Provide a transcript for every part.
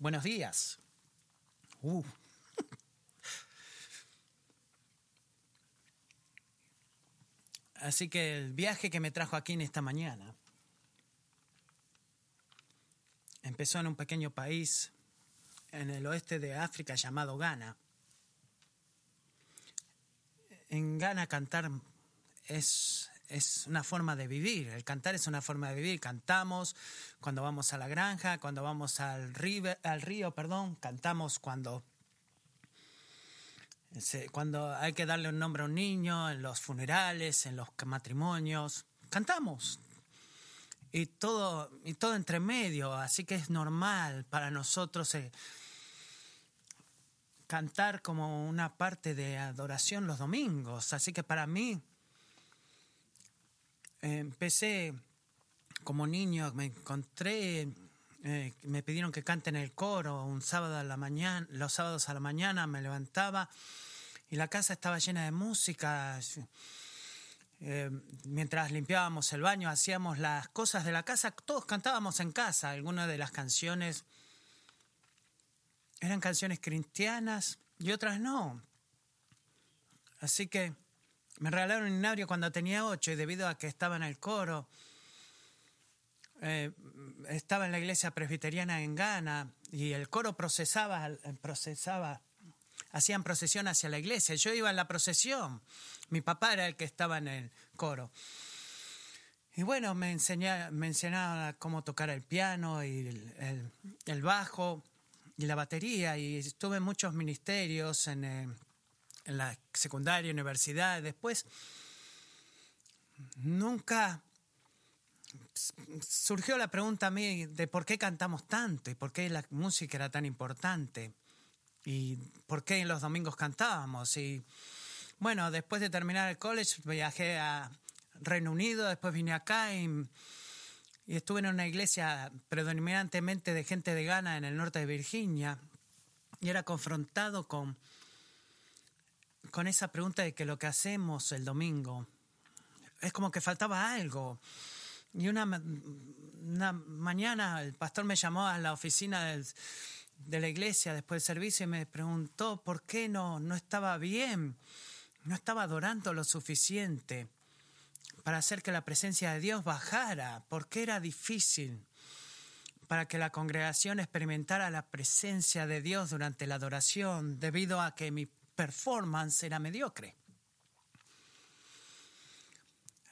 Buenos días. Uh. Así que el viaje que me trajo aquí en esta mañana empezó en un pequeño país en el oeste de África llamado Ghana. En Ghana cantar es, es una forma de vivir, el cantar es una forma de vivir. Cantamos cuando vamos a la granja, cuando vamos al río, al río perdón, cantamos cuando, cuando hay que darle un nombre a un niño, en los funerales, en los matrimonios. Cantamos, y todo, y todo entre medio, así que es normal para nosotros eh, cantar como una parte de adoración los domingos, así que para mí empecé como niño, me encontré, eh, me pidieron que cante en el coro un sábado a la mañana, los sábados a la mañana me levantaba y la casa estaba llena de música. Eh, mientras limpiábamos el baño, hacíamos las cosas de la casa, todos cantábamos en casa. Algunas de las canciones eran canciones cristianas y otras no. Así que me regalaron un inario cuando tenía ocho y debido a que estaba en el coro, eh, estaba en la iglesia presbiteriana en Ghana y el coro procesaba, procesaba, hacían procesión hacia la iglesia. Yo iba en la procesión mi papá era el que estaba en el coro. Y bueno, me, enseñaba, me enseñaba cómo tocar el piano y el, bajo y la batería. Y estuve en muchos ministerios, en, eh, en la secundaria, universidad. Después, nunca surgió la pregunta a mí de por qué cantamos tanto y por qué la música era tan importante y por qué los domingos cantábamos. Y bueno, después de terminar el college viajé a Reino Unido, después vine acá y, estuve en una iglesia predominantemente de gente de Ghana en el norte de Virginia y era confrontado con, con esa pregunta de que lo que hacemos el domingo es como que faltaba algo. Y una, una mañana el pastor me llamó a la oficina de la iglesia después del servicio y me preguntó por qué no, no estaba bien no estaba adorando lo suficiente para hacer que la presencia de Dios bajara, porque era difícil para que la congregación experimentara la presencia de Dios durante la adoración, debido a que mi performance era mediocre.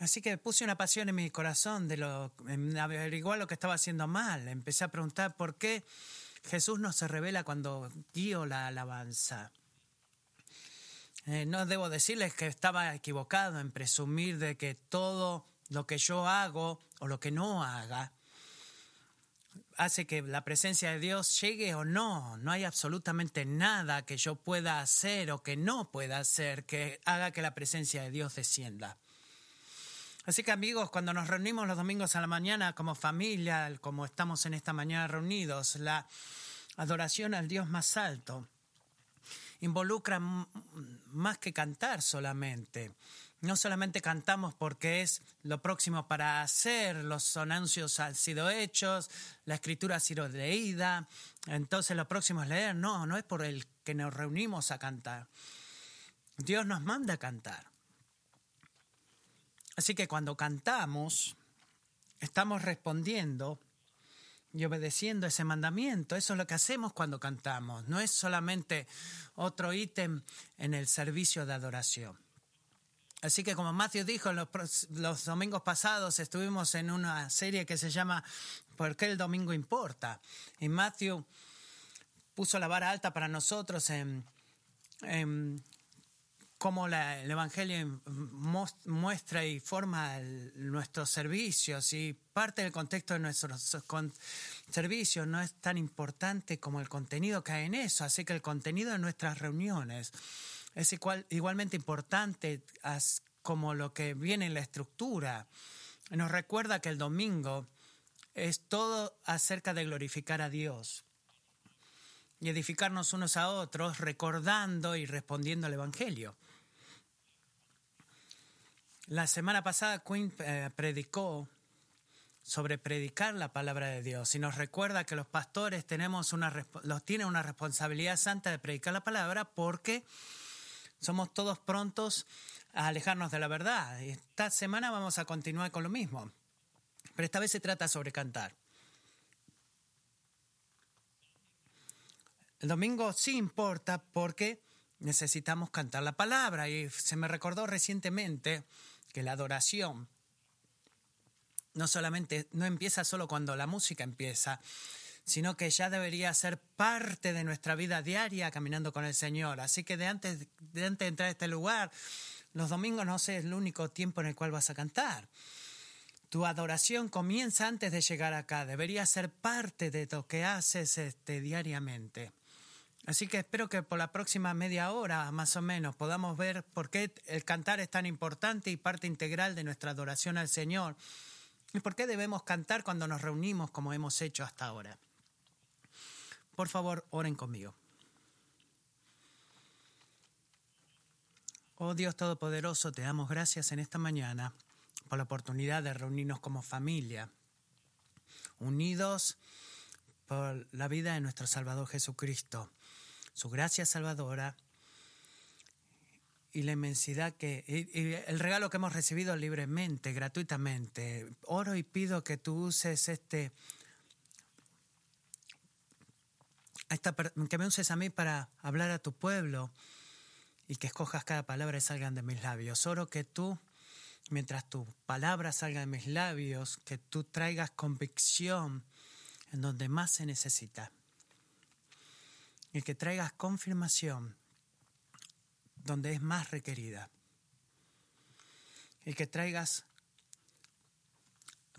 Así que puse una pasión en mi corazón de lo, averiguar lo que estaba haciendo mal. Empecé a preguntar por qué Jesús no se revela cuando guío la alabanza. Eh, no debo decirles que estaba equivocado en presumir de que todo lo que yo hago o lo que no haga hace que la presencia de Dios llegue o no. No hay absolutamente nada que yo pueda hacer o que no pueda hacer que haga que la presencia de Dios descienda. Así que amigos, cuando nos reunimos los domingos a la mañana como familia, como estamos en esta mañana reunidos, la adoración al Dios más alto involucra más que cantar solamente. No solamente cantamos porque es lo próximo para hacer, los anuncios han sido hechos, la escritura ha sido leída, entonces lo próximo es leer. No, no es por el que nos reunimos a cantar. Dios nos manda a cantar. Así que cuando cantamos, estamos respondiendo y obedeciendo ese mandamiento. Eso es lo que hacemos cuando cantamos. No es solamente otro ítem en el servicio de adoración. Así que como Matthew dijo, los, los domingos pasados estuvimos en una serie que se llama ¿Por qué el domingo importa? Y Matthew puso la vara alta para nosotros en, en cómo el Evangelio muestra y forma nuestros servicios y parte del contexto de nuestros servicios no es tan importante como el contenido que hay en eso, así que el contenido de nuestras reuniones es igual, igualmente importante como lo que viene en la estructura. Nos recuerda que el domingo es todo acerca de glorificar a Dios y edificarnos unos a otros, recordando y respondiendo al Evangelio. La semana pasada Quinn eh, predicó sobre predicar la palabra de Dios y nos recuerda que los pastores tenemos una, los tienen una responsabilidad santa de predicar la palabra porque somos todos prontos a alejarnos de la verdad. Esta semana vamos a continuar con lo mismo, pero esta vez se trata sobre cantar. El domingo sí importa porque necesitamos cantar la palabra y se me recordó recientemente que la adoración no solamente no empieza solo cuando la música empiesa, sino que ya debería ser parte de nuestra vida diaria caminando con el Señor. Así que de antes de, antes entrar a este lugar, los domingos no es el único tiempo en el cual vas a cantar. Tu adoración comienza antes de llegar acá, debería ser parte de lo que haces este, diariamente. Así que espero que por la próxima media hora, más o menos, podamos ver por qué el cantar es tan importante y parte integral de nuestra adoración al Señor. ¿Y por qué debemos cantar cuando nos reunimos como hemos hecho hasta ahora? Por favor, oren conmigo. Oh Dios Todopoderoso, te damos gracias en esta mañana por la oportunidad de reunirnos como familia, unidos por la vida de nuestro Salvador Jesucristo su gracia salvadora y la inmensidad que el regalo que hemos recibido libremente, gratuitamente. Oro y pido que tú uses este que me uses a mí para hablar a tu pueblo y que escojas cada palabra y salgan de mis labios. Oro que tú, mientras tu palabra salga de mis labios, que tú traigas convicción en donde más se necesita y que traigas confirmación donde es más requerida. Y que traigas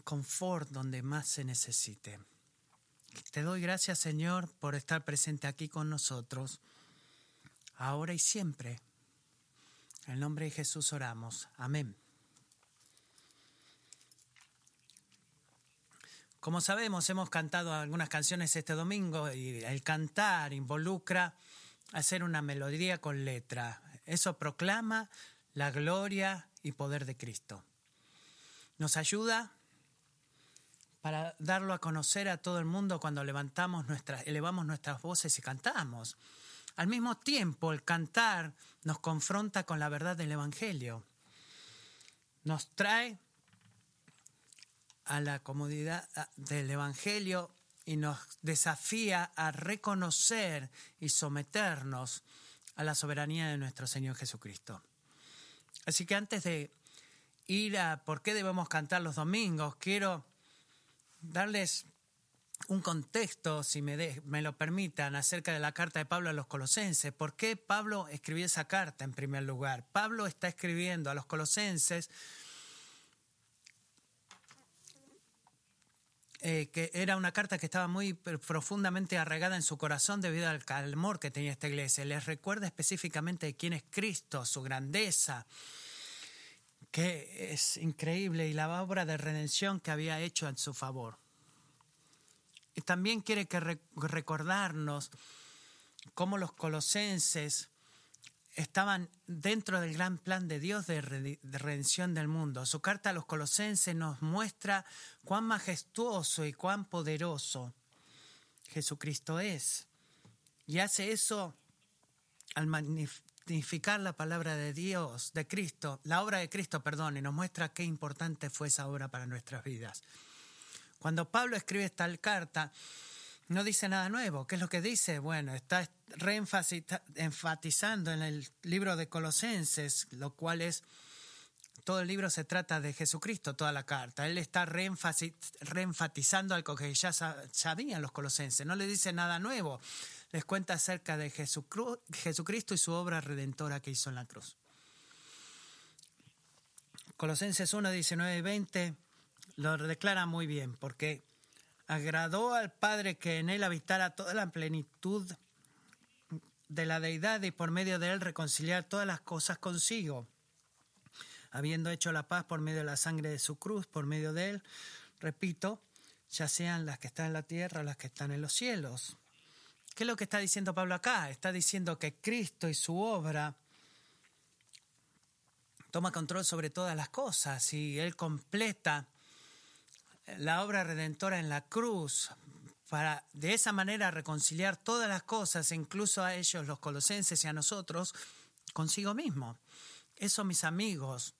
confort donde más se necesite. Te doy gracias, Señor, por estar presente aquí con nosotros, ahora y siempre. En el nombre de Jesús oramos. Amén. Como sabemos, hemos cantado algunas canciones este domingo y el cantar involucra hacer una melodía con letra. Eso proclama la gloria y poder de Cristo. Nos ayuda para darlo a conocer a todo el mundo cuando levantamos nuestras, elevamos nuestras voces y cantamos. Al mismo tiempo, el cantar nos confronta con la verdad del Evangelio. Nos trae a la comodidad del Evangelio y nos desafía a reconocer y someternos a la soberanía de nuestro Señor Jesucristo. Así que antes de ir a por qué debemos cantar los domingos, quiero darles un contexto, si me, lo permitan, acerca de la carta de Pablo a los colosenses. ¿Por qué Pablo escribió esa carta en primer lugar? Pablo está escribiendo a los colosenses Eh, que era una carta que estaba muy profundamente arraigada en su corazón debido al amor que tenía esta iglesia. Les recuerda específicamente quién es Cristo, su grandeza, que es increíble, y la obra de redención que había hecho en su favor. Y también quiere que recordarnos cómo los colosenses estaban dentro del gran plan de Dios de, redención del mundo. Su carta a los colosenses nos muestra cuán majestuoso y cuán poderoso Jesucristo es. Y hace eso al magnificar la palabra de Dios, de Cristo, la obra de Cristo, perdón, y nos muestra qué importante fue esa obra para nuestras vidas. Cuando Pablo escribe esta carta, no dice nada nuevo. ¿Qué es lo que dice? Bueno, está reenfatizando en el libro de Colosenses, lo cual es, todo el libro se trata de Jesucristo, toda la carta. Él está reenfatizando algo que ya sabían los colosenses. No le dice nada nuevo. Les cuenta acerca de Jesucristo y su obra redentora que hizo en la cruz. Colosenses 1, 19 y 20 lo declara muy bien, porque agradó al Padre que en él habitara toda la plenitud de la deidad y por medio de él reconciliar todas las cosas consigo, habiendo hecho la paz por medio de la sangre de su cruz, por medio de él, repito, ya sean las que están en la tierra o las que están en los cielos. ¿Qué es lo que está diciendo Pablo acá? Está diciendo que Cristo y su obra toma control sobre todas las cosas y él completa la obra redentora en la cruz para de esa manera reconciliar todas las cosas, incluso a ellos, los colosenses y a nosotros, consigo mismo. Eso, mis amigos,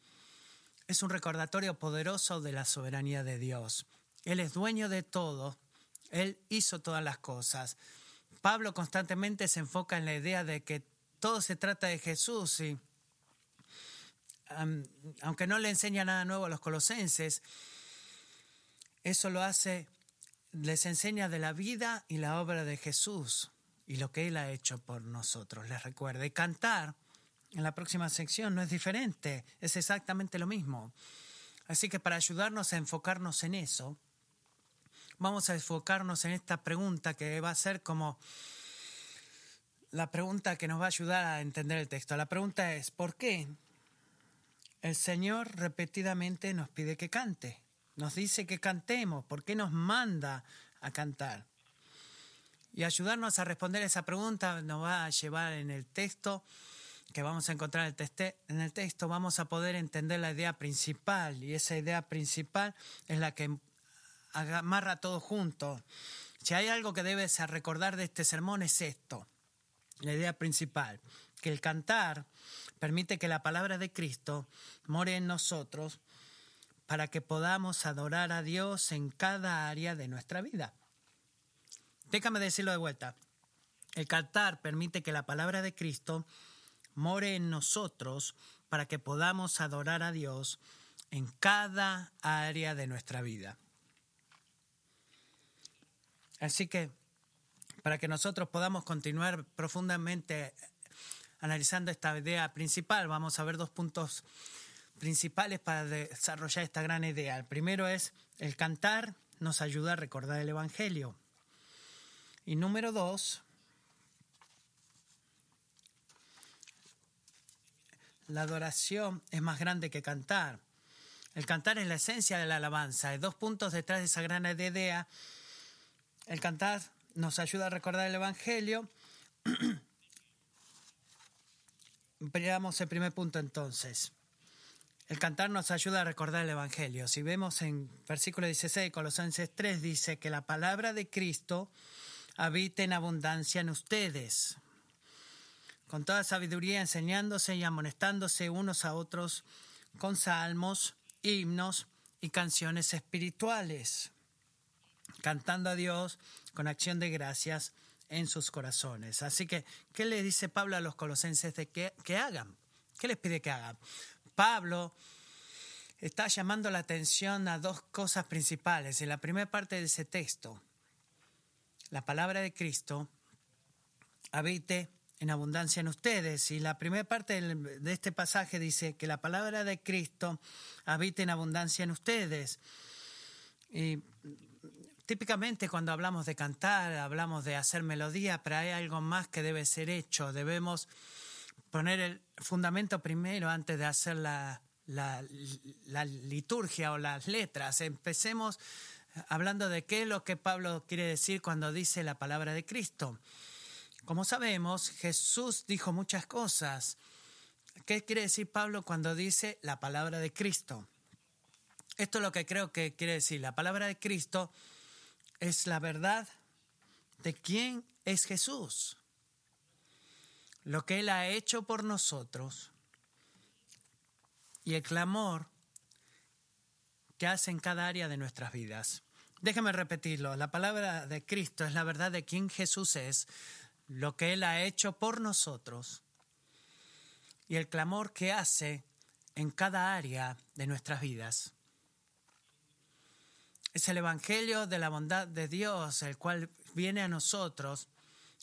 es un recordatorio poderoso de la soberanía de Dios. Él es dueño de todo, Él hizo todas las cosas. Pablo constantemente se enfoca en la idea de que todo se trata de Jesús y aunque no le enseña nada nuevo a los colosenses, eso lo hace, les enseña de la vida y la obra de Jesús y lo que Él ha hecho por nosotros. Les recuerda. Y cantar en la próxima sección no es diferente, es exactamente lo mismo. Así que para ayudarnos a enfocarnos en eso, vamos a enfocarnos en esta pregunta que va a ser como la pregunta que nos va a ayudar a entender el texto. La pregunta es, ¿por qué el Señor repetidamente nos pide que cante? Nos dice que cantemos, ¿por qué nos manda a cantar? Y ayudarnos a responder esa pregunta nos va a llevar en el texto que vamos a encontrar en el texto, vamos a poder entender la idea principal y esa idea principal es la que amarra todo junto. Si hay algo que debes recordar de este sermón es esto, la idea principal, que el cantar permite que la palabra de Cristo more en nosotros para que podamos adorar a Dios en cada área de nuestra vida. Déjame decirlo de vuelta. El cantar permite que la palabra de Cristo more en nosotros para que podamos adorar a Dios en cada área de nuestra vida. Así que, para que nosotros podamos continuar profundamente analizando esta idea principal, vamos a ver dos puntos principales para desarrollar esta gran idea. El primero es el cantar nos ayuda a recordar el Evangelio. Y número dos, la adoración es más grande que cantar. El cantar es la esencia de la alabanza. Hay dos puntos detrás de esa gran idea el cantar nos ayuda a recordar el Evangelio. Veamos el primer punto entonces. El cantar nos ayuda a recordar el Evangelio. Si vemos en versículo 16, Colosenses 3, dice que la palabra de Cristo habite en abundancia en ustedes, con toda sabiduría enseñándose y amonestándose unos a otros con salmos, himnos y canciones espirituales cantando a Dios con acción de gracias en sus corazones. Así que, ¿qué le dice Pablo a los colosenses de que, que hagan? ¿Qué les pide que hagan? Pablo está llamando la atención a dos cosas principales. En la primera parte de ese texto, la palabra de Cristo habite en abundancia en ustedes. Y la primera parte de este pasaje dice que la palabra de Cristo habite en abundancia en ustedes. Y Típicamente cuando hablamos de cantar, hablamos de hacer melodía, pero hay algo más que debe ser hecho. Debemos poner el fundamento primero antes de hacer la, la, liturgia o las letras. Empecemos hablando de qué es lo que Pablo quiere decir cuando dice la palabra de Cristo. Como sabemos, Jesús dijo muchas cosas. ¿Qué quiere decir Pablo cuando dice la palabra de Cristo? Esto es lo que creo que quiere decir. La palabra de Cristo es la verdad de quién es Jesús, lo que Él ha hecho por nosotros y el clamor que hace en cada área de nuestras vidas. Déjame repetirlo, la palabra de Cristo es la verdad de quién Jesús es, lo que Él ha hecho por nosotros y el clamor que hace en cada área de nuestras vidas. Es el Evangelio de la bondad de Dios, el cual viene a nosotros,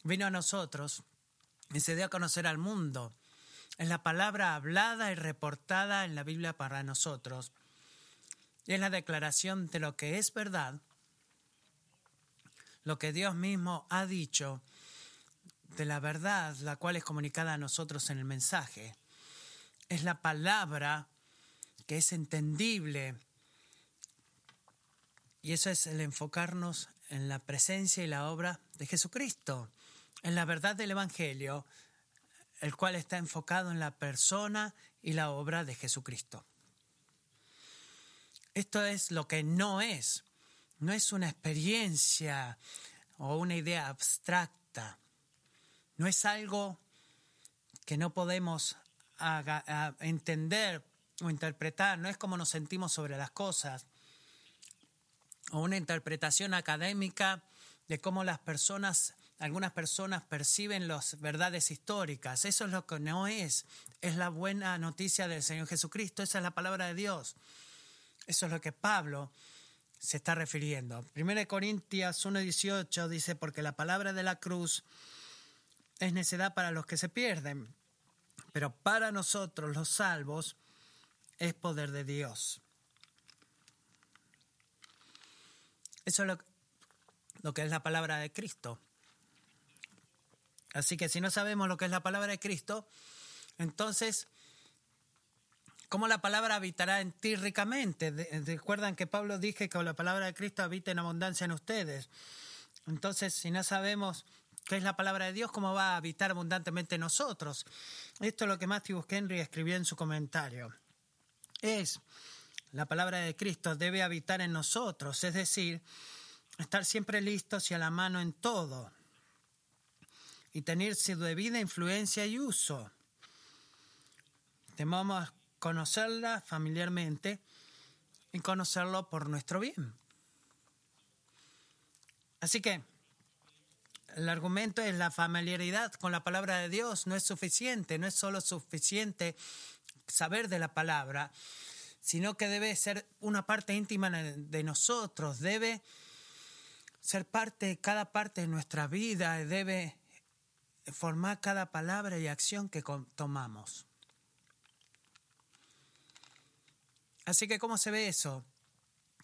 vino a nosotros y se dio a conocer al mundo. Es la palabra hablada y reportada en la Biblia para nosotros. Y es la declaración de lo que es verdad, lo que Dios mismo ha dicho, de la verdad, la cual es comunicada a nosotros en el mensaje. Es la palabra que es entendible y eso es el enfocarnos en la presencia y la obra de Jesucristo, en la verdad del Evangelio, el cual está enfocado en la persona y la obra de Jesucristo. Esto es lo que no es. no es una experiencia o una idea abstracta, no es algo que no podemos entender o interpretar, no es como nos sentimos sobre las cosas, o una interpretación académica de cómo las personas, algunas personas perciben las verdades históricas. Eso es lo que no es. Es la buena noticia del Señor Jesucristo. Esa es la palabra de Dios. Eso es lo que Pablo se está refiriendo. 1 Corintios 1.18 dice, porque la palabra de la cruz es necedad para los que se pierden, pero para nosotros los salvos es poder de Dios. Eso es lo, que es la palabra de Cristo. Así que si no sabemos lo que es la palabra de Cristo, entonces, ¿cómo la palabra habitará en ti ricamente? Recuerdan que Pablo dije que la palabra de Cristo habita en abundancia en ustedes. Entonces, si no sabemos qué es la palabra de Dios, ¿cómo va a habitar abundantemente en nosotros? Esto es lo que Matthew Henry escribió en su comentario. Es la palabra de Cristo debe habitar en nosotros, es decir, estar siempre listos y a la mano en todo y tener su debida influencia y uso. Debemos conocerla familiarmente y conocerlo por nuestro bien. Así que el argumento es la familiaridad con la palabra de Dios no es suficiente, no es solo suficiente saber de la palabra, sino que debe ser una parte íntima de nosotros, debe ser parte cada parte de nuestra vida, debe formar cada palabra y acción que tomamos. Así que, ¿cómo se ve eso?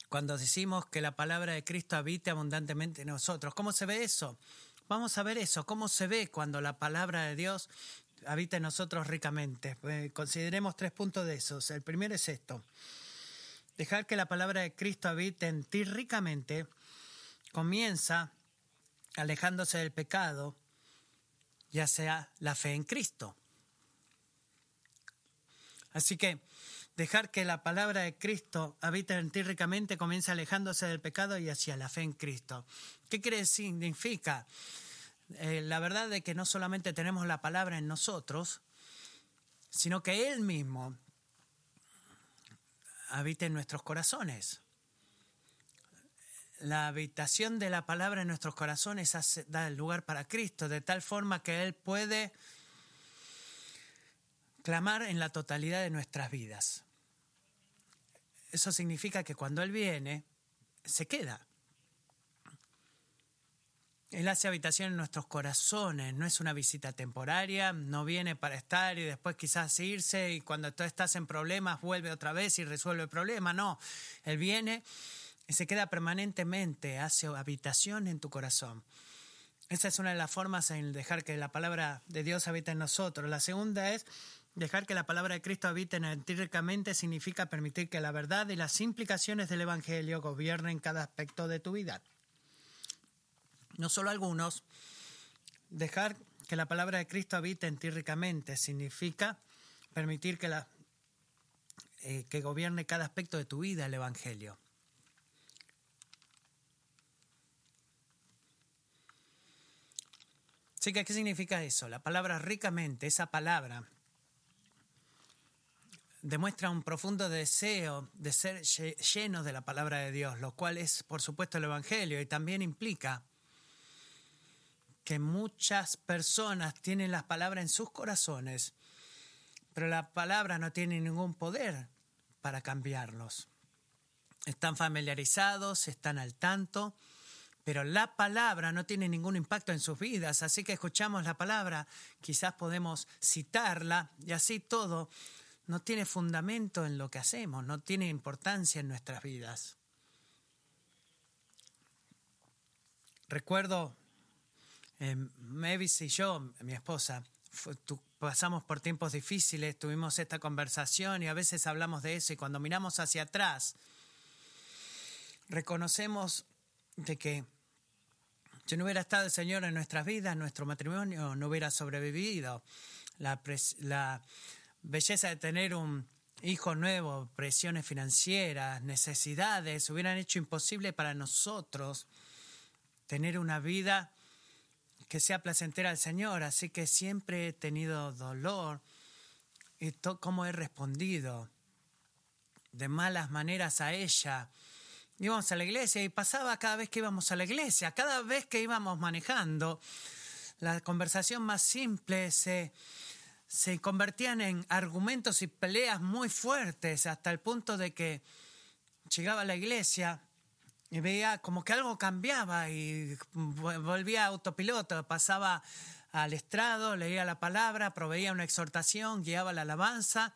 Cuando decimos que la palabra de Cristo habite abundantemente en nosotros, ¿cómo se ve eso? Vamos a ver eso, cómo se ve cuando la palabra de Dios habita en nosotros ricamente. Eh, consideremos tres puntos de esos. El primero es esto. Dejar que la palabra de Cristo habite en ti ricamente comienza alejándose del pecado, ya sea la fe en Cristo. Así que dejar que la palabra de Cristo habite en ti ricamente comienza alejándose del pecado y hacia la fe en Cristo. ¿Qué quiere significa? Eh, la verdad de que no solamente tenemos la palabra en nosotros, sino que Él mismo habita en nuestros corazones. La habitación de la palabra en nuestros corazones da el lugar para Cristo, de tal forma que Él puede clamar en la totalidad de nuestras vidas. Eso significa que cuando Él viene, se queda. Él hace habitación en nuestros corazones, no es una visita temporaria, no viene para estar y después quizás irse y cuando tú estás en problemas vuelve otra vez y resuelve el problema, no, Él viene y se queda permanentemente, hace habitación en tu corazón. Esa es una de las formas en dejar que la palabra de Dios habite en nosotros. La segunda es dejar que la palabra de Cristo habite en ti ricamente significa permitir que la verdad y las implicaciones del Evangelio gobiernen cada aspecto de tu vida no solo algunos, dejar que la palabra de Cristo habite en ti ricamente significa permitir que, la, eh, que gobierne cada aspecto de tu vida el Evangelio. Así que, ¿qué significa eso? La palabra ricamente, esa palabra, demuestra un profundo deseo de ser lleno de la palabra de Dios, lo cual es, por supuesto, el Evangelio y también implica que muchas personas tienen las palabras en sus corazones, pero la palabra no tiene ningún poder para cambiarlos. Están familiarizados, están al tanto, pero la palabra no tiene ningún impacto en sus vidas, así que escuchamos la palabra, quizás podemos citarla y así todo no tiene fundamento en lo que hacemos, no tiene importancia en nuestras vidas. Recuerdo eh, Mavis y yo, mi esposa, pasamos por tiempos difíciles, tuvimos esta conversación y a veces hablamos de eso y cuando miramos hacia atrás, reconocemos de que si no hubiera estado el Señor en nuestras vidas, nuestro matrimonio no hubiera sobrevivido. La, la belleza de tener un hijos nuevos, presiones financieras, necesidades, hubieran hecho imposible para nosotros tener una vida que sea placentera al Señor. Así que siempre he tenido dolor y cómo he respondido de malas maneras a ella. Íbamos a la iglesia y pasaba cada vez que íbamos a la iglesia, cada vez que íbamos manejando, la conversación más simple se se convertían en argumentos y peleas muy fuertes hasta el punto de que llegaba a la iglesia y veía como que algo cambiaba y volvía a autopiloto, pasaba al estrado, leía la palabra, proveía una exhortación, guiaba la alabanza,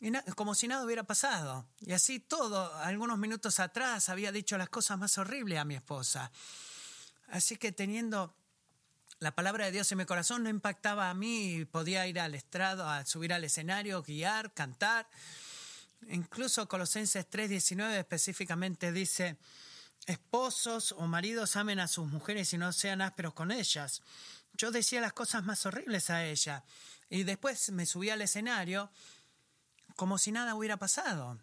y como si nada hubiera pasado. Y así todo, algunos minutos atrás había dicho las cosas más horribles a mi esposa. Así que teniendo la palabra de Dios en mi corazón no impactaba a mí, podía ir al estrado, a subir al escenario, guiar, cantar. Incluso Colosenses 3:19 específicamente dice, esposos o maridos amen a sus mujeres y no sean ásperos con ellas. Yo decía las cosas más horribles a ella y después me subí al escenario como si nada hubiera pasado.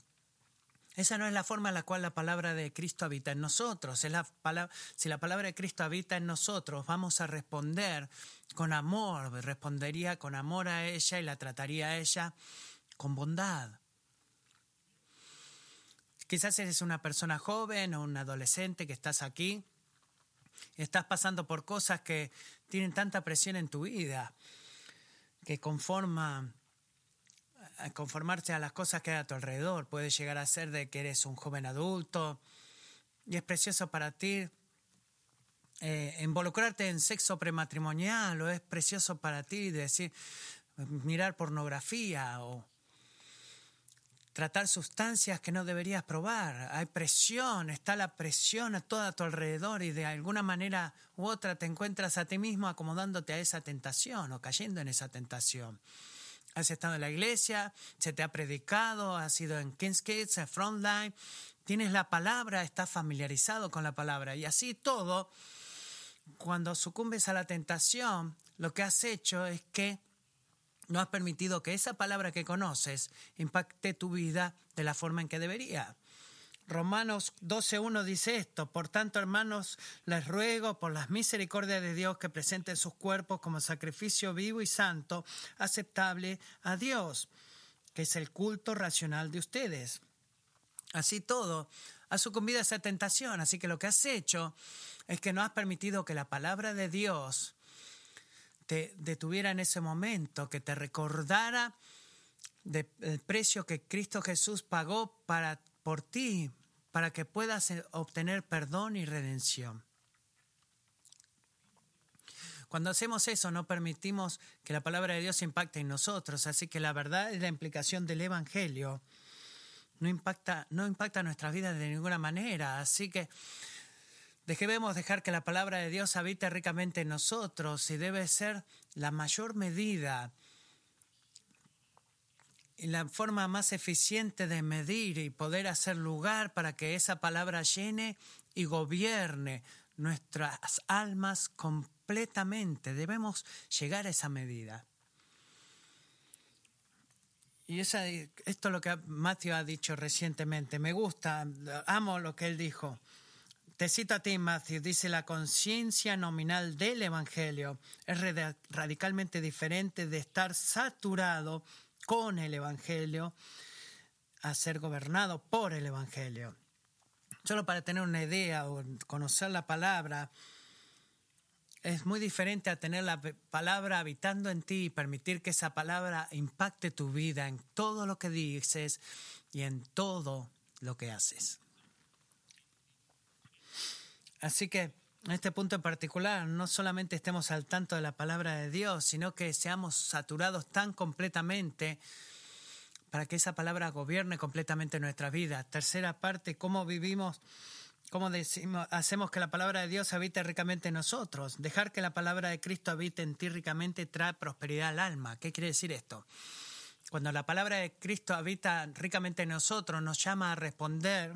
Esa no es la forma en la cual la palabra de Cristo habita en nosotros. Si la palabra de Cristo habita en nosotros, vamos a responder con amor. Respondería con amor a ella y la trataría a ella con bondad. Quizás eres una persona joven o un adolescente que estás aquí. Estás pasando por cosas que tienen tanta presión en tu vida, que conforman conformarse a las cosas que hay a tu alrededor. Puede llegar a ser de que eres un joven adulto y es precioso para ti eh, involucrarte en sexo prematrimonial o es precioso para ti decir mirar pornografía o tratar sustancias que no deberías probar. Hay presión, está la presión a todo a tu alrededor y de alguna manera u otra te encuentras a ti mismo acomodándote a esa tentación o cayendo en esa tentación has estado en la iglesia, se te ha predicado, has ido en King's Kids, en Frontline, tienes la palabra, estás familiarizado con la palabra y así todo, cuando sucumbes a la tentación, lo que has hecho es que no has permitido que esa palabra que conoces impacte tu vida de la forma en que debería. Romanos 12.1 dice esto, por tanto hermanos, les ruego por las misericordias de Dios que presenten sus cuerpos como sacrificio vivo y santo, aceptable a Dios, que es el culto racional de ustedes. Así todo, has sucumbido a esa tentación, así que lo que has hecho es que no has permitido que la palabra de Dios te detuviera en ese momento, que te recordara del precio que Cristo Jesús pagó para por ti para que puedas eh, obtener perdón y redención. Cuando hacemos eso no permitimos que la palabra de Dios impacte en nosotros, así que la verdad y la implicación del Evangelio. No impacta, no impacta nuestras de ninguna manera, así que debemos dejar que la palabra de Dios habite ricamente en nosotros y debe ser la mayor medida y la forma más eficiente de medir y poder hacer lugar para que esa palabra llene y gobierne nuestras almas completamente. Debemos llegar a esa medida. Y esa, esto es lo que Matthew ha dicho recientemente. Me gusta, amo lo que él dijo. Te cito a ti, Matthew. Dice, la conciencia nominal del Evangelio es radicalmente diferente de estar saturado con el Evangelio, a ser gobernado por el Evangelio. Solo para tener una idea o conocer la palabra, es muy diferente a tener la palabra habitando en ti y permitir que esa palabra impacte tu vida en todo lo que dices y en todo lo que haces. Así que en este punto en particular, no solamente estemos al tanto de la palabra de Dios, sino que seamos saturados tan completamente para que esa palabra gobierne completamente nuestra vida. Tercera parte, cómo vivimos, cómo decimos, hacemos que la palabra de Dios habite ricamente en nosotros. Dejar que la palabra de Cristo habite en ti ricamente trae prosperidad al alma. ¿Qué quiere decir esto? Cuando la palabra de Cristo habita ricamente en nosotros, nos llama a responder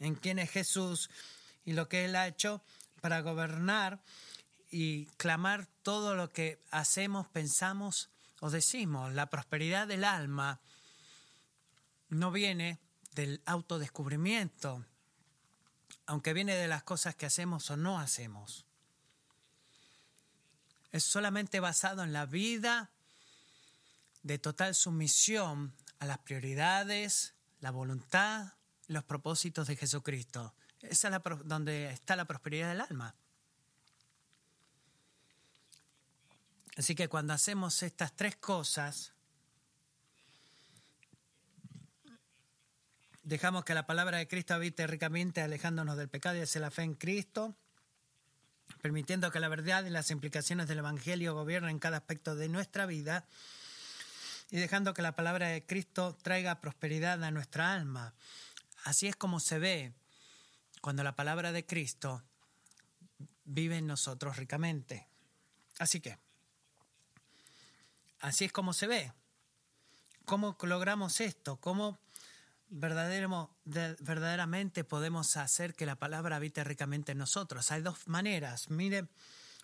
en quién es Jesús, y lo que Él ha hecho para gobernar y clamar todo lo que hacemos, pensamos o decimos. La prosperidad del alma no viene del autodescubrimiento, aunque viene de las cosas que hacemos o no hacemos. Es solamente basado en la vida de total sumisión a las prioridades, la voluntad, los propósitos de Jesucristo. Esa es donde está la prosperidad del alma. Así que cuando hacemos estas tres cosas, dejamos que la palabra de Cristo habite ricamente alejándonos del pecado y hacia la fe en Cristo, permitiendo que la verdad y las implicaciones del Evangelio gobiernen cada aspecto de nuestra vida y dejando que la palabra de Cristo traiga prosperidad a nuestra alma. Así es como se ve cuando la palabra de Cristo vive en nosotros ricamente. Así que, así es como se ve. ¿Cómo logramos esto? ¿Cómo verdaderamente podemos hacer que la palabra habite ricamente en nosotros? Hay dos maneras. Mire,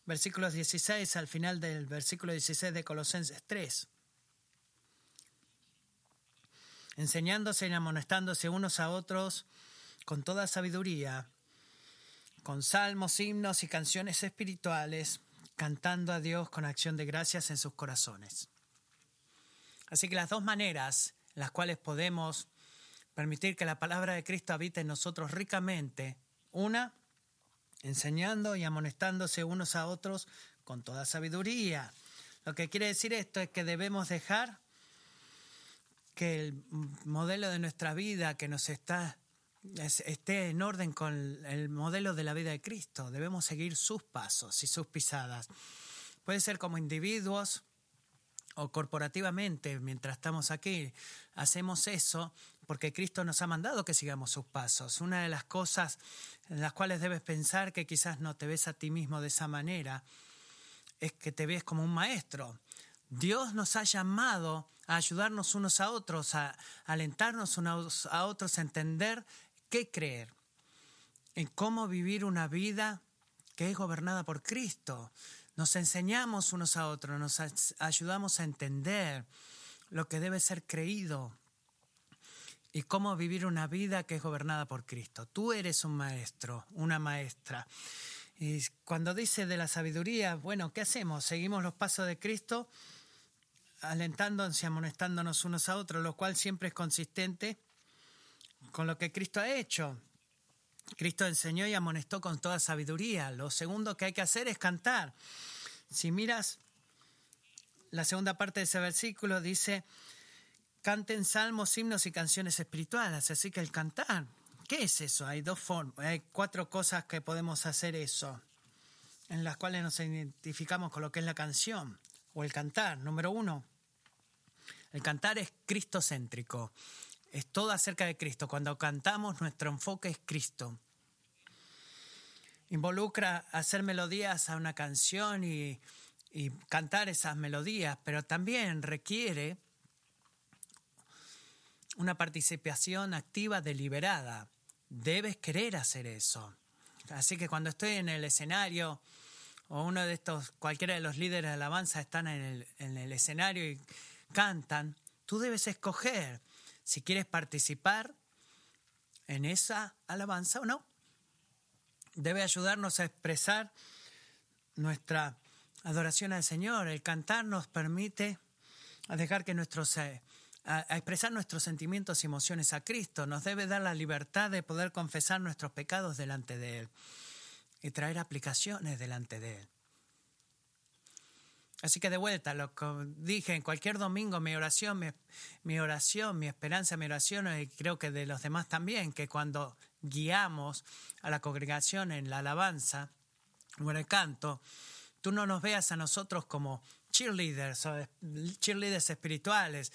versículos 16 al final del versículo 16 de Colosenses 3 enseñándose y amonestándose unos a otros con toda sabiduría, con salmos, himnos y canciones espirituales, cantando a Dios con acción de gracias en sus corazones. Así que las dos maneras en las cuales podemos permitir que la palabra de Cristo habite en nosotros ricamente, una, enseñando y amonestándose unos a otros con toda sabiduría. Lo que quiere decir esto es que debemos dejar que el modelo de nuestra vida que nos está esté en orden con el modelo de la vida de Cristo. Debemos seguir sus pasos y sus pisadas. Puede ser como individuos o corporativamente, mientras estamos aquí, hacemos eso porque Cristo nos ha mandado que sigamos sus pasos. Una de las cosas en las cuales debes pensar que quizás no te ves a ti mismo de esa manera es que te ves como un maestro. Dios nos ha llamado a ayudarnos unos a otros, a alentarnos unos a otros a entender qué creer, en cómo vivir una vida que es gobernada por Cristo. Nos enseñamos unos a otros, nos ayudamos a entender lo que debe ser creído y cómo vivir una vida que es gobernada por Cristo. Tú eres un maestro, una maestra. Y cuando dice de la sabiduría, bueno, ¿qué hacemos? ¿Seguimos los pasos de Cristo? alentándonos y amonestándonos unos a otros, lo cual siempre es consistente con lo que Cristo ha hecho. Cristo enseñó y amonestó con toda sabiduría. Lo segundo que hay que hacer es cantar. Si miras la segunda parte de ese versículo, dice, canten salmos, himnos y canciones espirituales. Así que el cantar, ¿qué es eso? Hay dos formas, hay cuatro cosas que podemos hacer eso, en las cuales nos identificamos con lo que es la canción o el cantar. Número uno, el cantar es cristocéntrico, es todo acerca de Cristo. Cuando cantamos, nuestro enfoque es Cristo. Involucra hacer melodías a una canción y, y cantar esas melodías, pero también requiere una participación activa deliberada. Debes querer hacer eso. Así que cuando estoy en el escenario o uno de estos, cualquiera de los líderes de alabanza están en el, en el escenario y cantan, tú debes escoger si quieres participar en esa alabanza o no. Debe ayudarnos a expresar nuestra adoración al Señor. El cantar nos permite a dejar que nuestros a, expresar nuestros sentimientos y emociones a Cristo. Nos debe dar la libertad de poder confesar nuestros pecados delante de Él y traer aplicaciones delante de Él. Así que de vuelta, lo que dije en cualquier domingo, mi oración, mi, oración, mi esperanza, mi oración, y creo que de los demás también, que cuando guiamos a la congregación en la alabanza o en el canto, tú no nos veas a nosotros como cheerleaders o cheerleaders espirituales,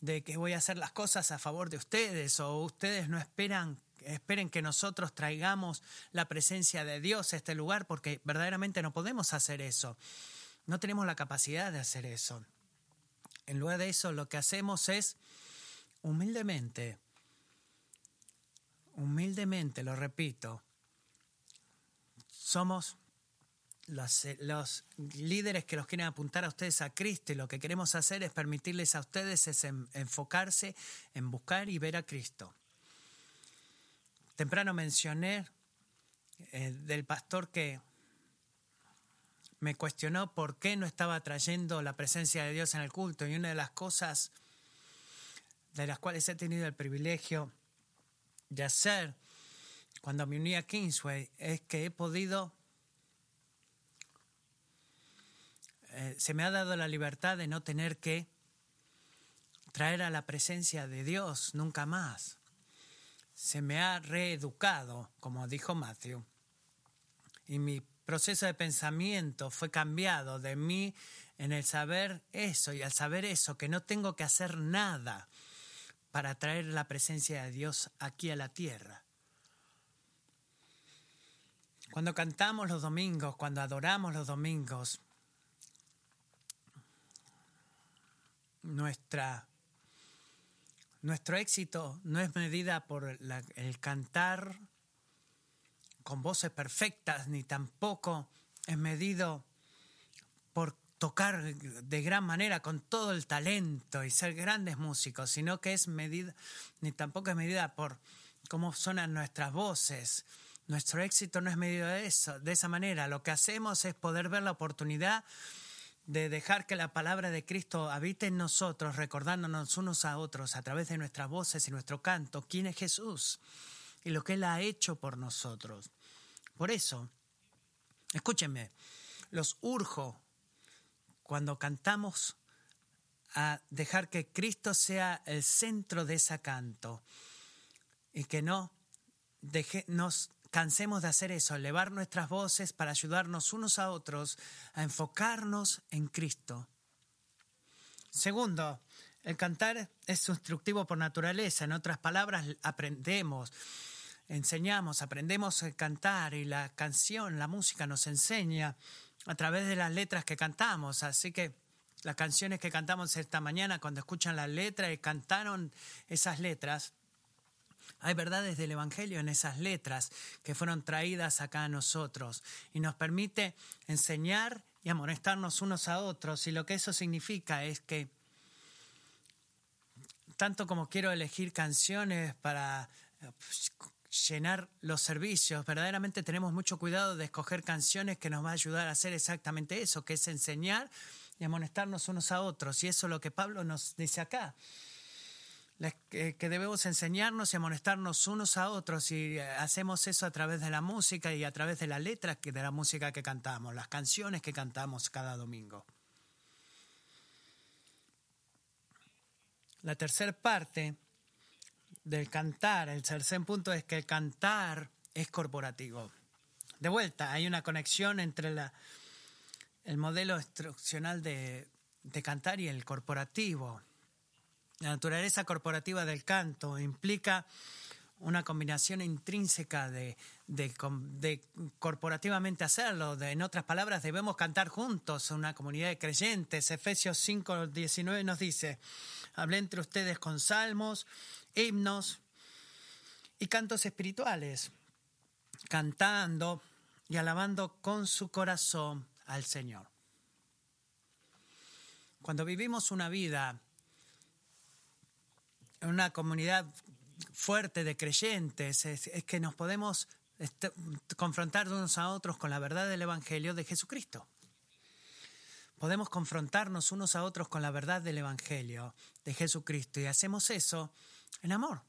de que voy a hacer las cosas a favor de ustedes o ustedes no esperan esperen que nosotros traigamos la presencia de Dios a este lugar porque verdaderamente no podemos hacer eso. No tenemos la capacidad de hacer eso. En lugar de eso, lo que hacemos es humildemente, humildemente, lo repito, somos los, los, líderes que los quieren apuntar a ustedes a Cristo y lo que queremos hacer es permitirles a ustedes es enfocarse en buscar y ver a Cristo. Temprano mencioné eh, del pastor que me cuestionó por qué no estaba trayendo la presencia de Dios en el culto y una de las cosas de las cuales he tenido el privilegio de hacer cuando me uní a Kingsway es que he podido Eh, se me ha dado la libertad de no tener que traer a la presencia de Dios nunca más. Se me ha reeducado, como dijo Matthew, y mi proceso de pensamiento fue cambiado de mí en el saber eso y al saber eso, que no tengo que hacer nada para traer la presencia de Dios aquí a la tierra. Cuando cantamos los domingos, cuando adoramos los domingos, nuestra, nuestro éxito no es medida por el cantar con voces perfectas, ni tampoco es medido por tocar de gran manera con todo el talento y ser grandes músicos, sino que es medida, ni tampoco es medida por cómo suenan nuestras voces. Nuestro éxito no es medido de eso, de esa manera. Lo que hacemos es poder ver la oportunidad de dejar que la palabra de Cristo habite en nosotros, recordándonos unos a otros a través de nuestras voces y nuestro canto, quién es Jesús y lo que Él ha hecho por nosotros. Por eso, escúchenme, los urjo cuando cantamos a dejar que Cristo sea el centro de ese canto y que no deje, nos cansemos de hacer eso, elevar nuestras voces para ayudarnos unos a otros a enfocarnos en Cristo. Segundo, el cantar es instructivo por naturaleza. En otras palabras, aprendemos, enseñamos, aprendemos a cantar y la canción, la música nos enseña a través de las letras que cantamos. Así que las canciones que cantamos esta mañana, cuando escuchan la letra y cantaron esas letras, hay verdades del Evangelio en esas letras que fueron traídas acá a nosotros y nos permite enseñar y amonestarnos unos a otros. Y lo que eso significa es que tanto como quiero elegir canciones para pues, llenar los servicios, verdaderamente tenemos mucho cuidado de escoger canciones que nos va a ayudar a hacer exactamente eso, que es enseñar y amonestarnos unos a otros. Y eso es lo que Pablo nos dice acá que debemos enseñarnos y amonestarnos unos a otros y eh, hacemos eso a través de la música y a través de la letra de la música que cantamos, las canciones que cantamos cada domingo. La tercera parte del cantar, el tercer punto es que el cantar es corporativo. De vuelta, hay una conexión entre la, el modelo instruccional de, de cantar y el corporativo. La naturaleza corporativa del canto implica una combinación intrínseca de, de, corporativamente hacerlo. en otras palabras, debemos cantar juntos, una comunidad de creyentes. Efesios 5, 19 nos dice, hablé entre ustedes con salmos, himnos y cantos espirituales, cantando y alabando con su corazón al Señor. Cuando vivimos una vida una comunidad fuerte de creyentes, es, que nos podemos confrontar unos a otros con la verdad del Evangelio de Jesucristo. Podemos confrontarnos unos a otros con la verdad del Evangelio de Jesucristo y hacemos eso en amor.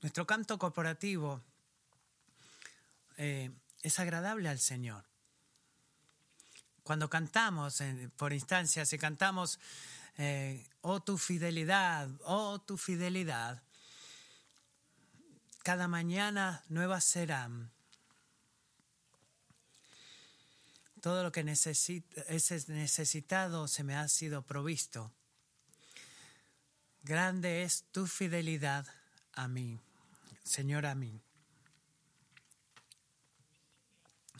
Nuestro canto corporativo eh, es agradable al Señor. Cuando cantamos, por instancias, si cantamos eh, oh tu fidelidad, oh tu fidelidad. Cada mañana nuevas serán. Todo lo que es necesitado se me ha sido provisto. Grande es tu fidelidad a mí, Señor, a mí.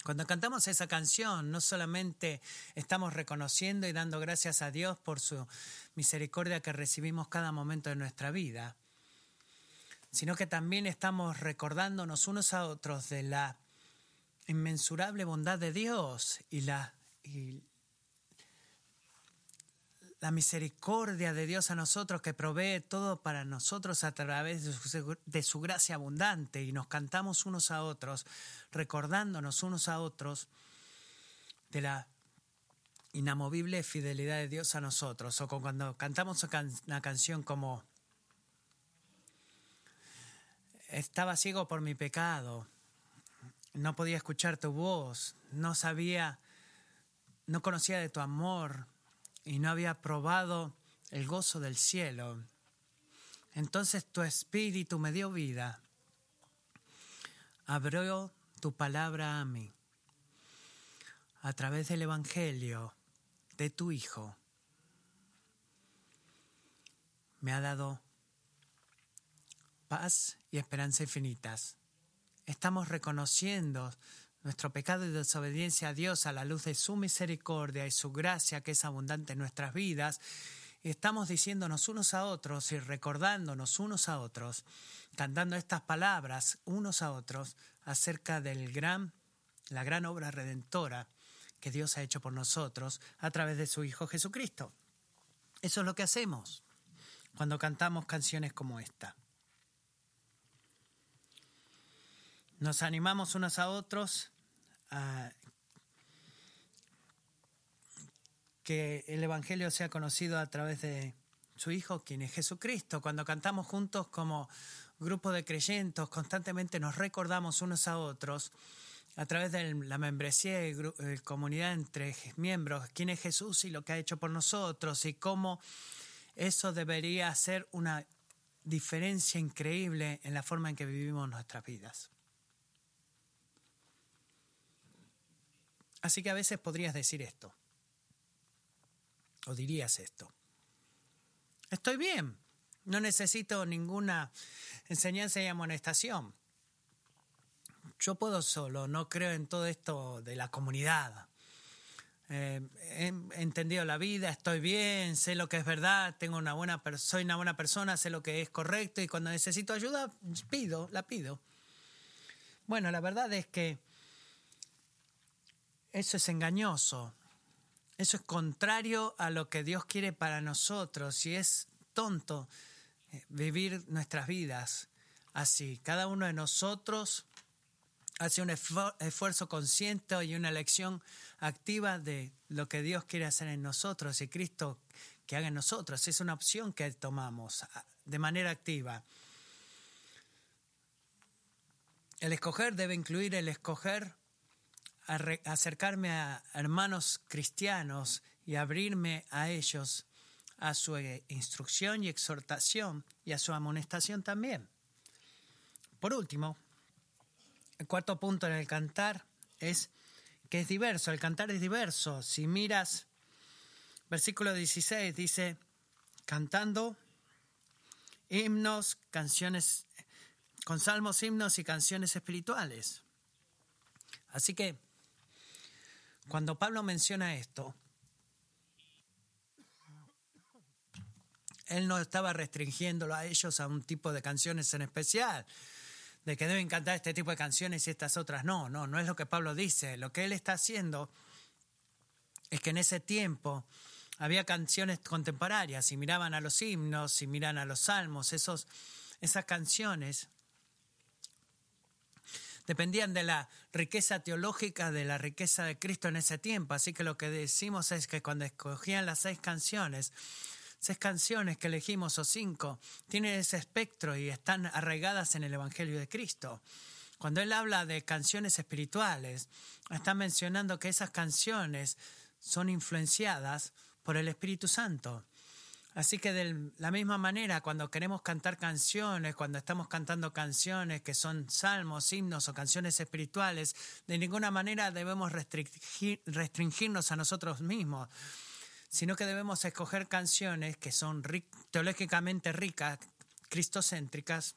Cuando cantamos esa canción, no solamente estamos reconociendo y dando gracias a Dios por su misericordia que recibimos cada momento de nuestra vida, sino que también estamos recordándonos unos a otros de la inmensurable bondad de Dios y la, y la misericordia de Dios a nosotros que provee todo para nosotros a través de su, de su, gracia abundante y nos cantamos unos a otros, recordándonos unos a otros de la inamovible fidelidad de Dios a nosotros. O cuando cantamos una canción como Estaba ciego por mi pecado, no podía escuchar tu voz, no sabía, no conocía de tu amor y no había probado el gozo del cielo. Entonces tu espíritu me dio vida, abrió tu palabra a mí a través del Evangelio de tu Hijo. Me ha dado paz y esperanza infinitas estamos reconociendo nuestro pecado y desobediencia a Dios a la luz de su misericordia y su gracia que es abundante en nuestras vidas, estamos diciéndonos unos a otros y recordándonos unos a otros, cantando estas palabras unos a otros acerca del gran, la gran obra redentora que Dios ha hecho por nosotros a través de su Hijo Jesucristo. Eso es lo que hacemos cuando cantamos canciones como esta. Nos animamos unos a otros a que el Evangelio sea conocido a través de su Hijo, quien es Jesucristo. Cuando cantamos juntos como grupo de creyentes, constantemente nos recordamos unos a otros a través de la membresía y comunidad entre miembros, quién es Jesús y lo que ha hecho por nosotros y cómo eso debería ser una diferencia increíble en la forma en que vivimos nuestras vidas. Así que a veces podrías decir esto. O dirías esto. Estoy bien. No necesito ninguna enseñanza y amonestación. Yo puedo solo, no creo en todo esto de la comunidad. Eh, he entendido la vida, estoy bien, sé lo que es verdad, tengo una buena soy una buena persona, sé lo que es correcto y cuando necesito ayuda, pido, la pido. Bueno, la verdad es que eso es engañoso. Eso es contrario a lo que Dios quiere para nosotros y es tonto eh, vivir nuestras vidas así. Cada uno de nosotros hace un esfuerzo consciente y una elección activa de lo que Dios quiere hacer en nosotros y Cristo que haga en nosotros. Es una opción que tomamos de manera activa. El escoger debe incluir el escoger acercarme a hermanos cristianos y abrirme a ellos, a su eh, instrucción y exhortación y a su amonestación también. Por último, el cuarto punto en el cantar es que es diverso, el cantar es diverso. Si miras, versículo 16 dice, cantando himnos, canciones, con salmos, himnos y canciones espirituales. Así que cuando Pablo menciona esto, él no estaba restringiéndolo a ellos a un tipo de canciones en especial, de que deben cantar este tipo de canciones y estas otras no, no, no es lo que Pablo dice. Lo que él está haciendo es que en ese tiempo había canciones contemporáneas, y miraban a los himnos, y miran a los salmos, esos, esas canciones dependían de la riqueza teológica, de la riqueza de Cristo en ese tiempo. Así que lo que decimos es que cuando escogían las seis canciones, seis canciones que elegimos o cinco, tienen ese espectro y están arraigadas en el Evangelio de Cristo. Cuando él habla de canciones espirituales, está mencionando que esas canciones son influenciadas por el Espíritu Santo. Así que de la misma manera, cuando queremos cantar canciones, cuando estamos cantando canciones que son salmos, himnos o canciones espirituales, de ninguna manera debemos restringirnos a nosotros mismos, sino que debemos escoger canciones que son teológicamente ricas, cristocéntricas,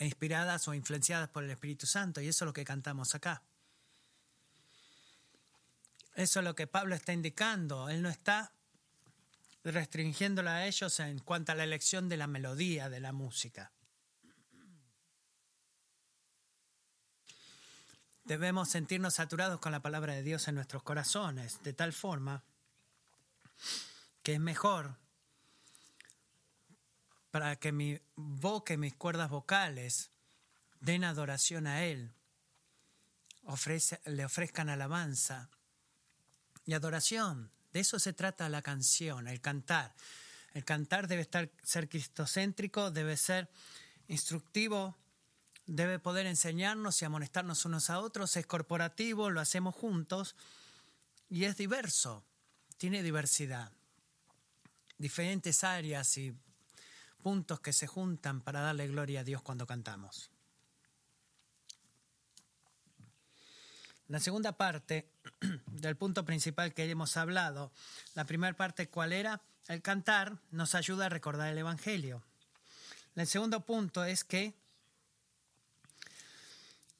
inspiradas o influenciadas por el Espíritu Santo. Y eso es lo que cantamos acá. Eso es lo que Pablo está indicando. Él no está restringiéndola a ellos en cuanto a la elección de la melodía de la música. debemos sentirnos saturados con la palabra de Dios en nuestros corazones, de tal forma que es mejor para que mi boca y mis cuerdas vocales den adoración a Él, le ofrezcan alabanza y adoración. De eso se trata la canción, el cantar. El cantar debe estar, ser cristocéntrico, debe ser instructivo, debe poder enseñarnos y amonestarnos unos a otros, es corporativo, lo hacemos juntos y es diverso, tiene diversidad, diferentes áreas y puntos que se juntan para darle gloria a Dios cuando cantamos. La segunda parte del punto principal que hemos hablado, la primera parte, ¿cuál era? El cantar nos ayuda a recordar el Evangelio. El segundo punto es que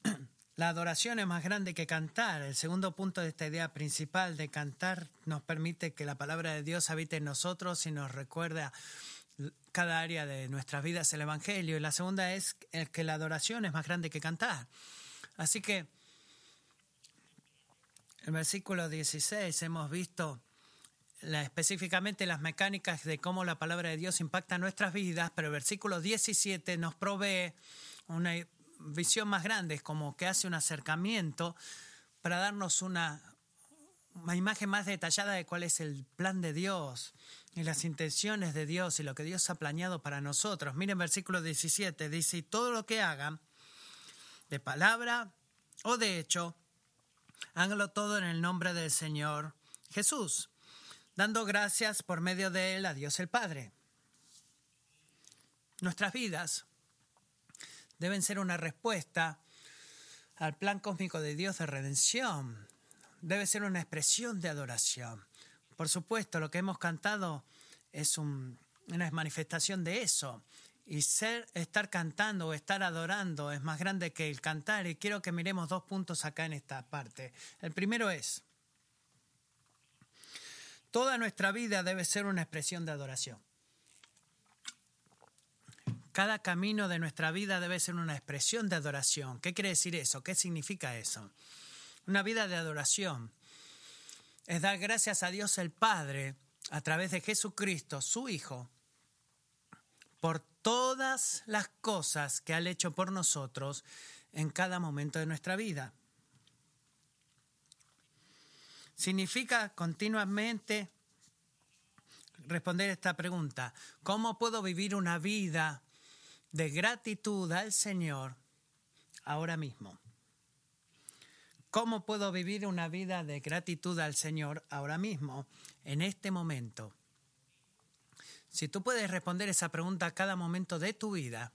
la adoración es más grande que cantar. El segundo punto de esta idea principal de cantar nos permite que la palabra de Dios habite en nosotros y nos recuerda cada área de nuestras vidas el Evangelio. Y la segunda es que la adoración es más grande que cantar. Así que el versículo 16 hemos visto específicamente las mecánicas de cómo la palabra de Dios impacta nuestras vidas, pero el versículo 17 nos provee una visión más grande, como que hace un acercamiento para darnos una, una imagen más detallada de cuál es el plan de Dios y las intenciones de Dios y lo que Dios ha planeado para nosotros. Miren versículo 17, dice, y todo lo que hagan, de palabra o de hecho, háganlo todo en el nombre del Señor Jesús dando gracias por medio de Él a Dios el Padre. Nuestras vidas deben ser una respuesta al plan cósmico de Dios de redención. Debe ser una expresión de adoración. Por supuesto, lo que hemos cantado es una manifestación de eso. Y ser, estar cantando o estar adorando es más grande que el cantar. Y quiero que miremos dos puntos acá en esta parte. El primero es, Toda nuestra vida debe ser una expresión de adoración. Cada camino de nuestra vida debe ser una expresión de adoración. ¿Qué quiere decir eso? ¿Qué significa eso? Una vida de adoración es dar gracias a Dios el Padre a través de Jesucristo, su Hijo, por todas las cosas que ha hecho por nosotros en cada momento de nuestra vida. Significa continuamente responder esta pregunta. ¿Cómo puedo vivir una vida de gratitud al Señor ahora mismo? ¿Cómo puedo vivir una vida de gratitud al Señor ahora mismo, en este momento? Si tú puedes responder esa pregunta a cada momento de tu vida,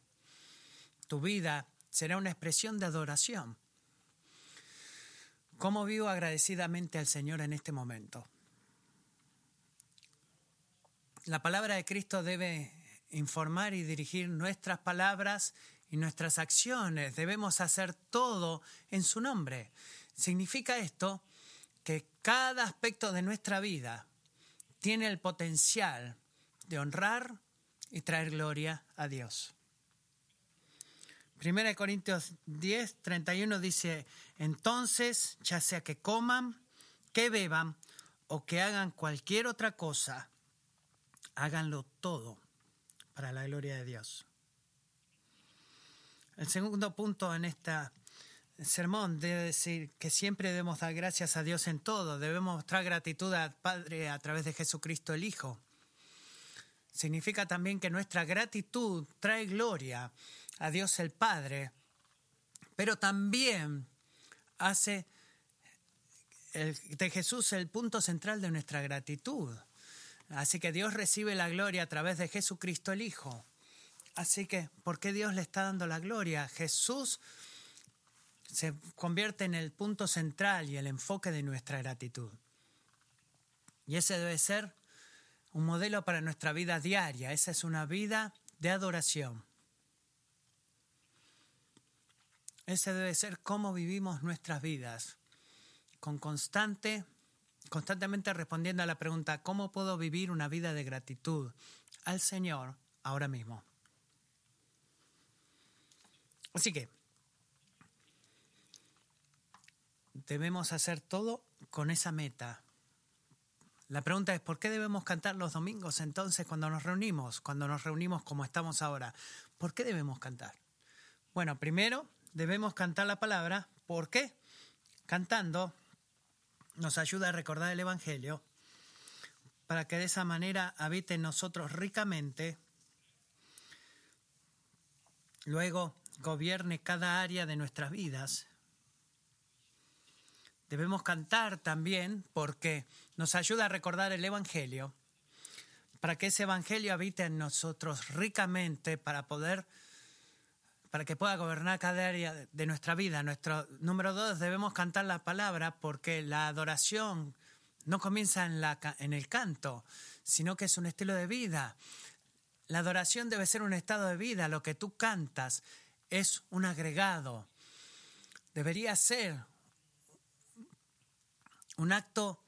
tu vida será una expresión de adoración. ¿Cómo vivo agradecidamente al Señor en este momento? La palabra de Cristo debe informar y dirigir nuestras palabras y nuestras acciones. Debemos hacer todo en su nombre. Significa esto que cada aspecto de nuestra vida tiene el potencial de honrar y traer gloria a Dios. 1 Corintios 10, 31 dice, entonces, ya sea que coman, que beban o que hagan cualquier otra cosa, háganlo todo para la gloria de Dios. El segundo punto en este sermón debe decir que siempre debemos dar gracias a Dios en todo, debemos mostrar gratitud al Padre a través de Jesucristo el Hijo. Significa también que nuestra gratitud trae gloria a Dios el Padre, pero también hace de Jesús el punto central de nuestra gratitud. Así que Dios recibe la gloria a través de Jesucristo el Hijo. Así que, ¿por qué Dios le está dando la gloria? Jesús se convierte en el punto central y el enfoque de nuestra gratitud. Y ese debe ser un modelo para nuestra vida diaria. Esa es una vida de adoración. Ese debe ser cómo vivimos nuestras vidas, con constante, constantemente respondiendo a la pregunta, ¿cómo puedo vivir una vida de gratitud al Señor ahora mismo? Así que, debemos hacer todo con esa meta. La pregunta es, ¿por qué debemos cantar los domingos entonces cuando nos reunimos, cuando nos reunimos como estamos ahora? ¿Por qué debemos cantar? Bueno, primero debemos cantar la palabra. ¿Por qué? Cantando nos ayuda a recordar el Evangelio para que de esa manera habite en nosotros ricamente. Luego gobierne cada área de nuestras vidas Debemos cantar también porque nos ayuda a recordar el Evangelio, para que ese Evangelio habite en nosotros ricamente, para poder, para que pueda gobernar cada área de nuestra vida. Nuestro número dos, debemos cantar la palabra porque la adoración no comienza en, la, en el canto, sino que es un estilo de vida. La adoración debe ser un estado de vida. Lo que tú cantas es un agregado. Debería ser un acto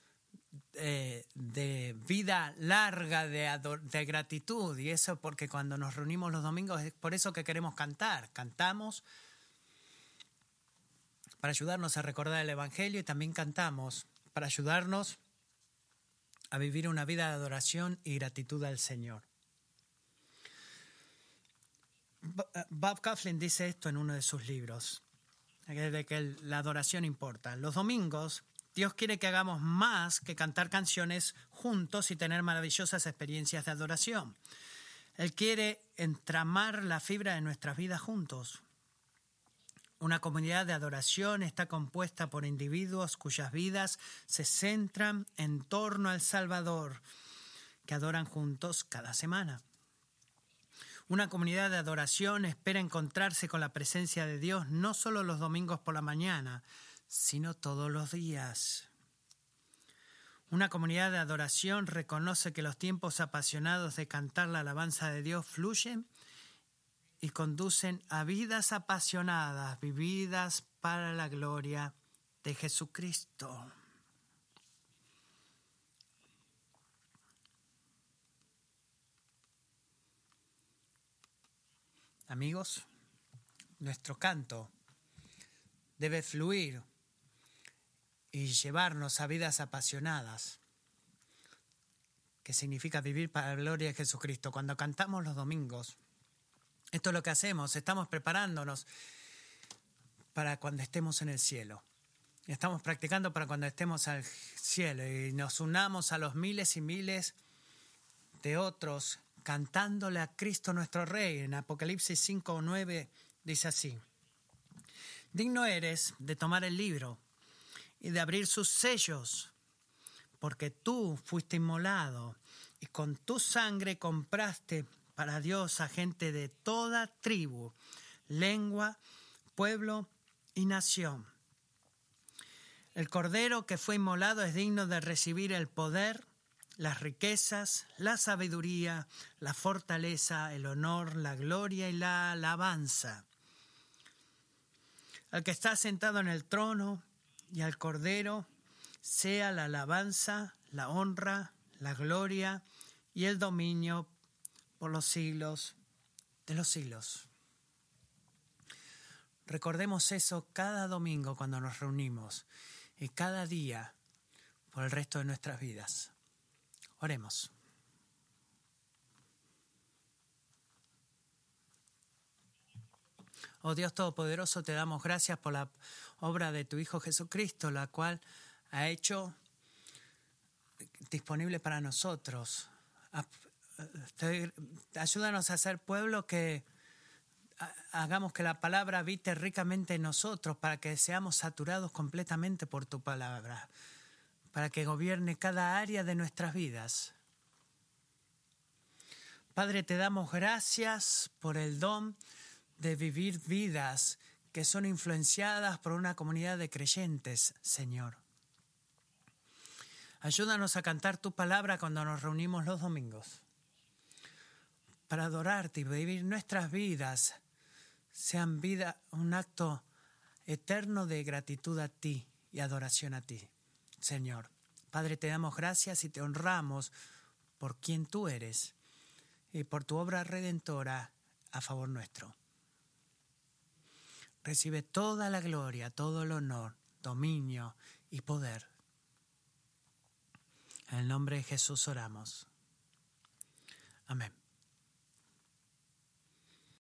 eh, de vida larga de, de, gratitud y eso porque cuando nos reunimos los domingos es por eso que queremos cantar. Cantamos para ayudarnos a recordar el Evangelio y también cantamos para ayudarnos a vivir una vida de adoración y gratitud al Señor. Bob Coughlin dice esto en uno de sus libros, de que la adoración importa. Los domingos Dios quiere que hagamos más que cantar canciones juntos y tener maravillosas experiencias de adoración. Él quiere entramar la fibra de nuestras vidas juntos. Una comunidad de adoración está compuesta por individuos cuyas vidas se centran en torno al Salvador, que adoran juntos cada semana. Una comunidad de adoración espera encontrarse con la presencia de Dios no solo los domingos por la mañana, sino todos los días. Una comunidad de adoración reconoce que los tiempos apasionados de cantar la alabanza de Dios fluyen y conducen a vidas apasionadas, vividas para la gloria de Jesucristo. Amigos, nuestro canto debe fluir y llevarnos a vidas apasionadas, que significa vivir para la gloria de Jesucristo. Cuando cantamos los domingos, esto es lo que hacemos, estamos preparándonos para cuando estemos en el cielo. Estamos practicando para cuando estemos al cielo y nos unamos a los miles y miles de otros cantándole a Cristo nuestro Rey. En Apocalipsis 5 o 9 dice así, digno eres de tomar el libro y de abrir sus sellos, porque tú fuiste inmolado y con tu sangre compraste para Dios a gente de toda tribu, lengua, pueblo y nación. El cordero que fue inmolado es digno de recibir el poder, las riquezas, la sabiduría, la fortaleza, el honor, la gloria y la alabanza. Al que está sentado en el trono y al Cordero sea la alabanza, la honra, la gloria y el dominio por los siglos de los siglos. Recordemos eso cada domingo cuando nos reunimos y cada día por el resto de nuestras vidas. Oremos. Oh Dios Todopoderoso, te damos gracias por la obra de tu Hijo Jesucristo, la cual ha hecho disponible para nosotros. Ayúdanos a ser pueblo que hagamos que la palabra habite ricamente en nosotros para que seamos saturados completamente por tu palabra, para que gobierne cada área de nuestras vidas. Padre, te damos gracias por el don de vivir vidas que son influenciadas por una comunidad de creyentes, Señor. Ayúdanos a cantar tu palabra cuando nos reunimos los domingos, para adorarte y vivir nuestras vidas, sean vida, un acto eterno de gratitud a ti y adoración a ti, Señor. Padre, te damos gracias y te honramos por quien tú eres y por tu obra redentora a favor nuestro recibe toda la gloria, todo el honor, dominio y poder. En el nombre de Jesús oramos. Amén.